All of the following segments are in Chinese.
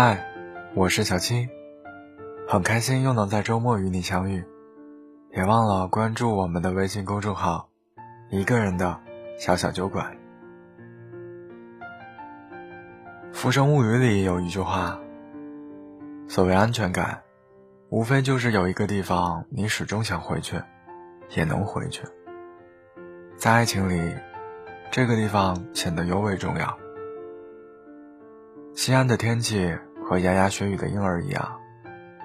嗨，我是小七，很开心又能在周末与你相遇，别忘了关注我们的微信公众号“一个人的小小酒馆”。《浮生物语》里有一句话：“所谓安全感，无非就是有一个地方你始终想回去，也能回去。”在爱情里，这个地方显得尤为重要。西安的天气和牙牙学语的婴儿一样，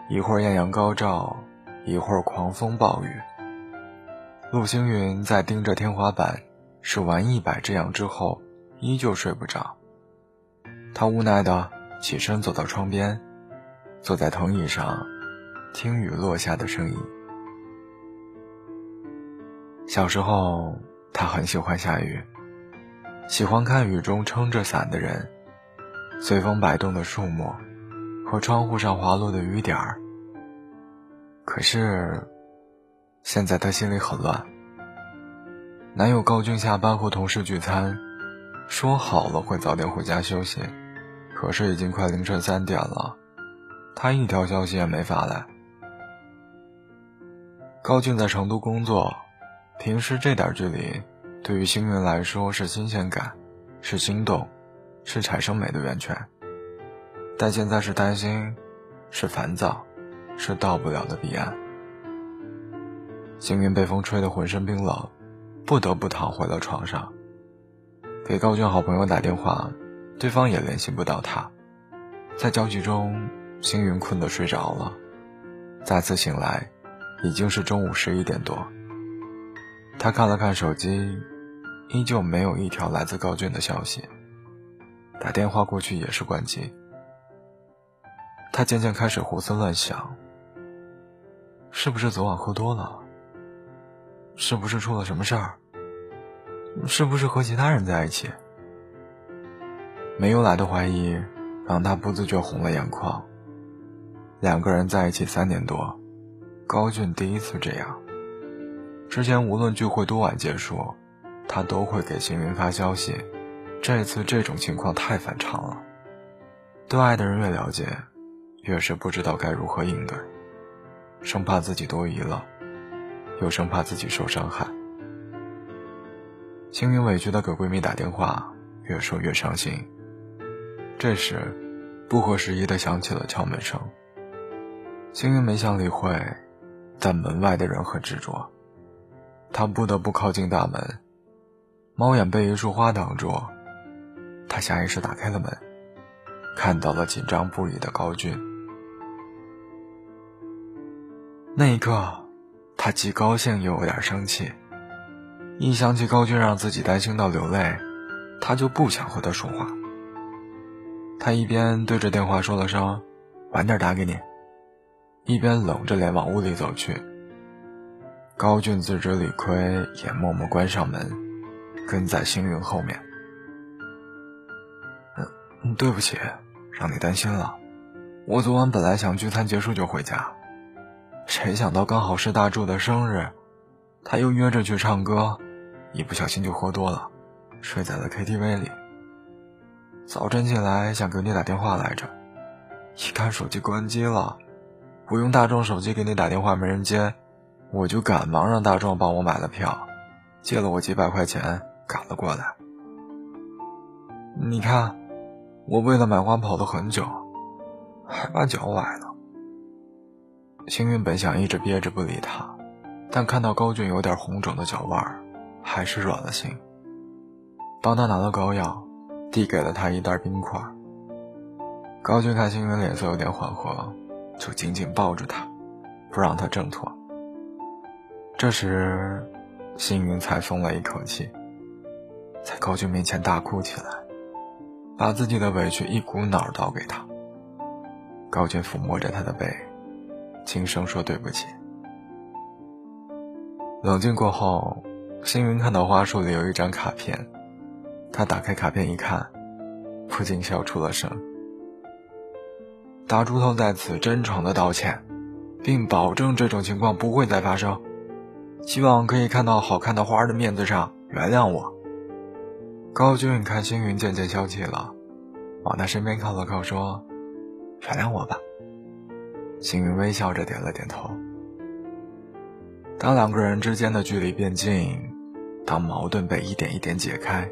一会儿艳阳高照，一会儿狂风暴雨。陆星云在盯着天花板数完一百只羊之后，依旧睡不着。他无奈的起身走到窗边，坐在藤椅上，听雨落下的声音。小时候，他很喜欢下雨，喜欢看雨中撑着伞的人。随风摆动的树木，和窗户上滑落的雨点儿。可是，现在他心里很乱。男友高俊下班和同事聚餐，说好了会早点回家休息，可是已经快凌晨三点了，他一条消息也没发来。高俊在成都工作，平时这点距离，对于星云来说是新鲜感，是心动。是产生美的源泉，但现在是担心，是烦躁，是到不了的彼岸。星云被风吹得浑身冰冷，不得不躺回了床上。给高俊好朋友打电话，对方也联系不到他。在焦急中，星云困得睡着了。再次醒来，已经是中午十一点多。他看了看手机，依旧没有一条来自高俊的消息。打电话过去也是关机。他渐渐开始胡思乱想：是不是昨晚喝多了？是不是出了什么事儿？是不是和其他人在一起？没有来的怀疑让他不自觉红了眼眶。两个人在一起三年多，高俊第一次这样。之前无论聚会多晚结束，他都会给星云发消息。这次这种情况太反常了，对爱的人越了解，越是不知道该如何应对，生怕自己多疑了，又生怕自己受伤害。青云委屈的给闺蜜打电话，越说越伤心。这时，不合时宜的响起了敲门声。青云没想理会，但门外的人很执着，她不得不靠近大门，猫眼被一束花挡住。他下意识打开了门，看到了紧张不已的高俊。那一刻，他既高兴又有点生气。一想起高俊让自己担心到流泪，他就不想和他说话。他一边对着电话说了声“晚点打给你”，一边冷着脸往屋里走去。高俊自知理亏，也默默关上门，跟在星云后面。嗯，对不起，让你担心了。我昨晚本来想聚餐结束就回家，谁想到刚好是大柱的生日，他又约着去唱歌，一不小心就喝多了，睡在了 KTV 里。早晨起来想给你打电话来着，一看手机关机了，我用大壮手机给你打电话没人接，我就赶忙让大壮帮我买了票，借了我几百块钱赶了过来。你看。我为了买花跑了很久，还把脚崴了。星云本想一直憋着不理他，但看到高俊有点红肿的脚腕，还是软了心。帮他拿了膏药，递给了他一袋冰块。高俊看星云脸色有点缓和，就紧紧抱住他，不让他挣脱。这时，星云才松了一口气，在高俊面前大哭起来。把自己的委屈一股脑倒给他。高俊抚摸着他的背，轻声说：“对不起。”冷静过后，星云看到花束里有一张卡片，他打开卡片一看，不禁笑出了声。大猪头在此真诚的道歉，并保证这种情况不会再发生，希望可以看到好看的花的面子上原谅我。高俊看星云渐渐消气了，往他身边靠了靠，说：“原谅我吧。星云微笑着点了点头。当两个人之间的距离变近，当矛盾被一点一点解开，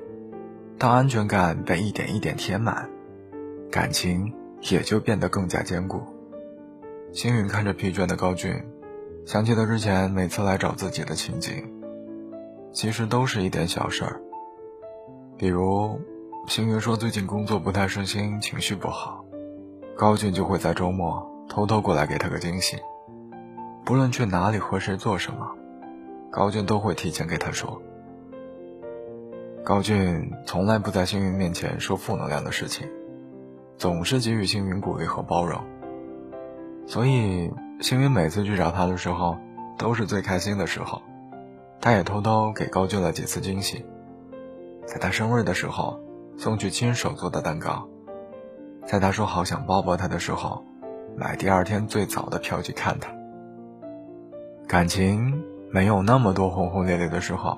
当安全感被一点一点填满，感情也就变得更加坚固。星云看着疲倦的高俊，想起了之前每次来找自己的情景，其实都是一点小事儿，比如星云说最近工作不太顺心，情绪不好，高俊就会在周末偷偷过来给他个惊喜。不论去哪里和谁做什么，高俊都会提前给他说。高俊从来不在星云面前说负能量的事情，总是给予星云鼓励和包容。所以星云每次去找他的时候，都是最开心的时候。他也偷偷给高俊了几次惊喜，在他生日的时候送去亲手做的蛋糕，在他说好想抱抱他的时候，买第二天最早的票去看他。感情没有那么多轰轰烈烈的时候，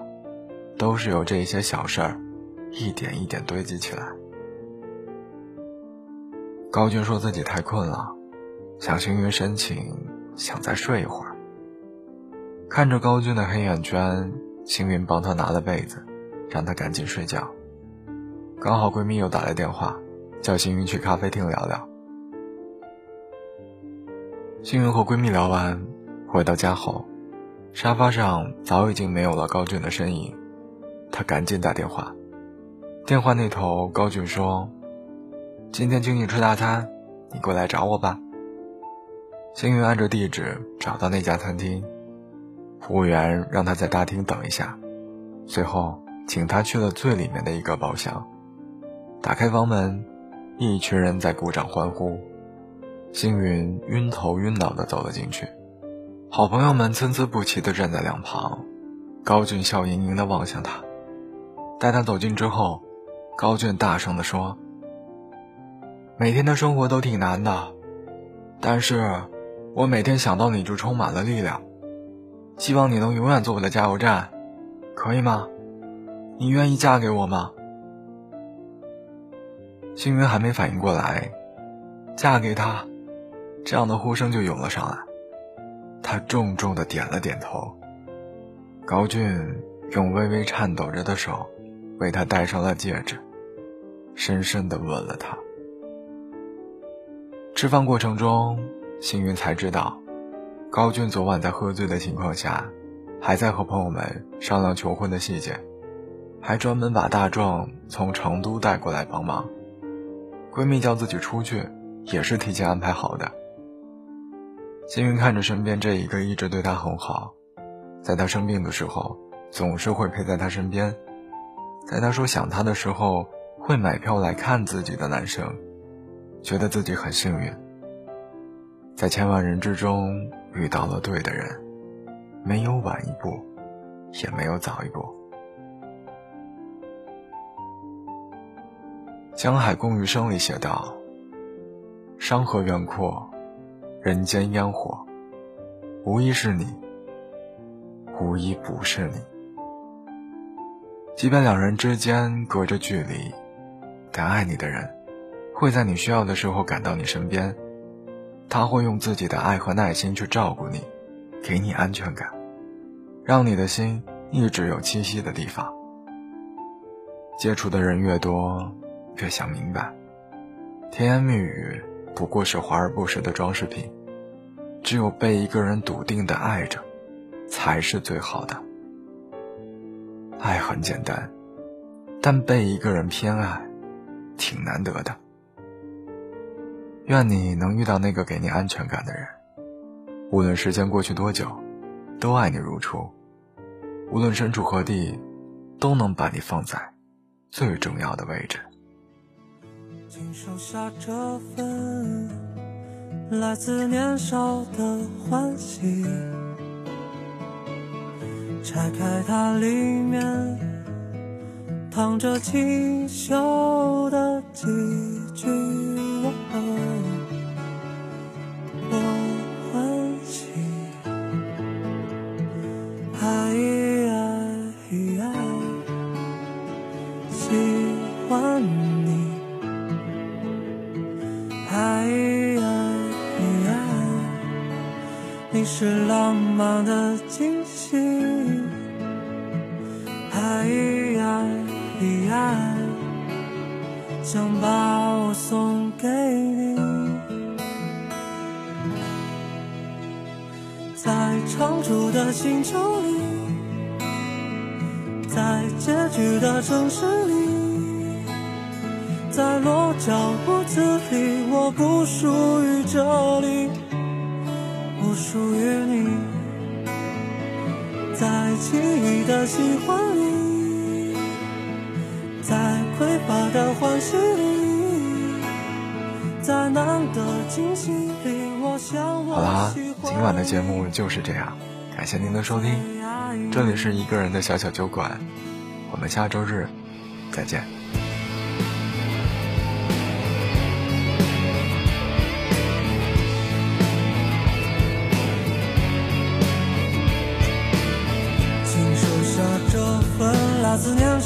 都是由这些小事儿一点一点堆积起来。高俊说自己太困了，向星云申请想再睡一会儿。看着高俊的黑眼圈，星云帮他拿了被子，让他赶紧睡觉。刚好闺蜜又打来电话，叫星云去咖啡厅聊聊。星云和闺蜜聊完。回到家后，沙发上早已经没有了高俊的身影。她赶紧打电话，电话那头高俊说：“今天请你吃大餐，你过来找我吧。”星云按着地址找到那家餐厅，服务员让他在大厅等一下，随后请他去了最里面的一个包厢。打开房门，一群人在鼓掌欢呼。星云晕头晕脑地走了进去。好朋友们参差不齐地站在两旁，高俊笑盈盈地望向他。待他走近之后，高俊大声地说：“每天的生活都挺难的，但是，我每天想到你就充满了力量。希望你能永远做我的加油站，可以吗？你愿意嫁给我吗？”星云还没反应过来，嫁给他，这样的呼声就涌了上来。他重重的点了点头，高俊用微微颤抖着的手为他戴上了戒指，深深的吻了他。吃饭过程中，星云才知道，高俊昨晚在喝醉的情况下，还在和朋友们商量求婚的细节，还专门把大壮从成都带过来帮忙。闺蜜叫自己出去，也是提前安排好的。星云看着身边这一个一直对他很好，在他生病的时候总是会陪在他身边，在他说想他的时候会买票来看自己的男生，觉得自己很幸运，在千万人之中遇到了对的人，没有晚一步，也没有早一步。《江海共余生》里写道：“山河远阔。”人间烟火，无一是你，无一不是你。即便两人之间隔着距离，但爱你的人会在你需要的时候赶到你身边，他会用自己的爱和耐心去照顾你，给你安全感，让你的心一直有栖息的地方。接触的人越多，越想明白，甜言蜜语。不过是华而不实的装饰品，只有被一个人笃定的爱着，才是最好的。爱很简单，但被一个人偏爱，挺难得的。愿你能遇到那个给你安全感的人，无论时间过去多久，都爱你如初；无论身处何地，都能把你放在最重要的位置。请收下这份来自年少的欢喜，拆开它，里面躺着清秀的几句。我欢喜，喜欢。你爱，你是浪漫的惊喜。爱，想把我送给你，在常驻的星球里，在结局的城市里。在落脚屋子里，我不属于这里，不属于你，在记忆的喜欢里，在匮乏的欢喜里，在难得惊喜里，我想我好啦今晚的节目就是这样，感谢您的收听，这里是一个人的小小酒馆，我们下周日再见。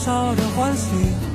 少的欢喜。